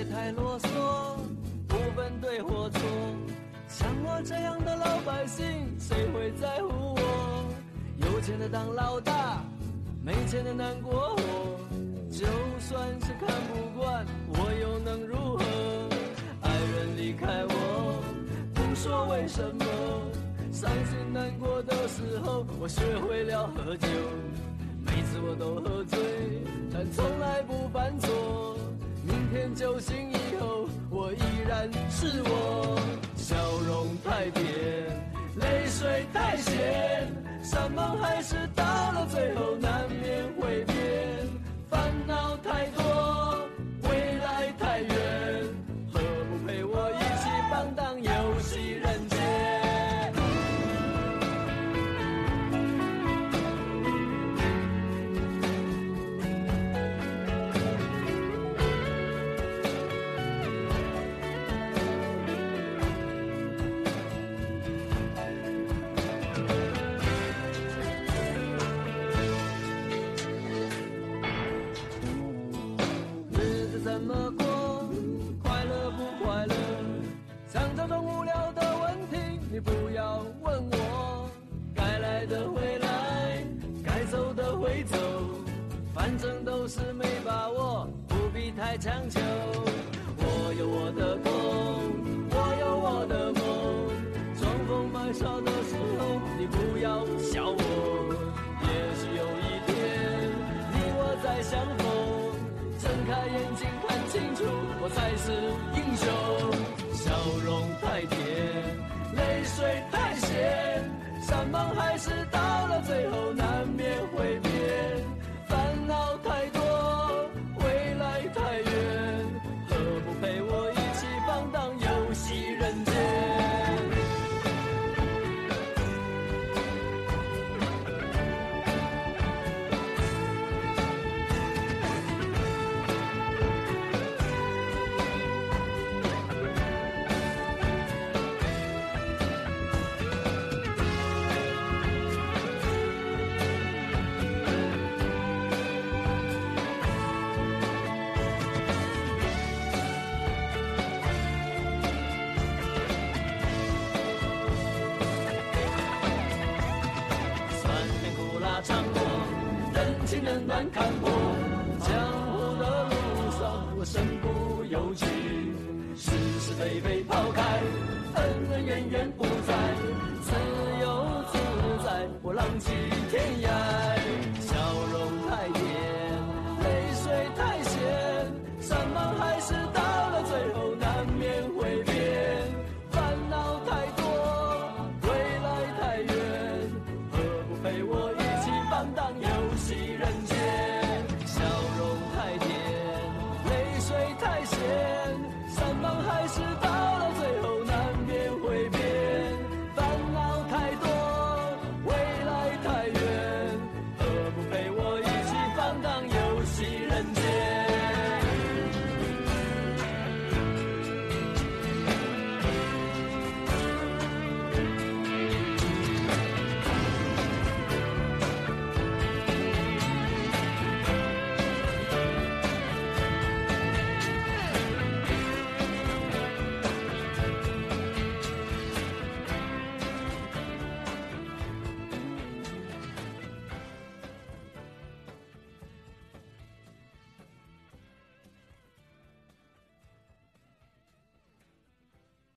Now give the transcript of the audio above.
别太啰嗦，不分对或错。像我这样的老百姓，谁会在乎我？有钱的当老大，没钱的难过活。就算是看不惯，我又能如何？爱人离开我，不说为什么。伤心难过的时候，我学会了喝酒。每次我都喝醉。酒醒以后，我依然是我。笑容太甜，泪水太咸，山盟海誓到了最后会走，反正都是没把握，不必太强求。我有我的痛，我有我的梦。装疯卖傻的时候，你不要笑我。也许有一天，你我再相逢。睁开眼睛看清楚，我才是英雄。笑容太甜，泪水太咸，山盟海誓到了最后人情冷暖看破，江湖的路上我身不由己，是是非非抛开，恩恩怨怨不在，自由自在，我浪迹天涯。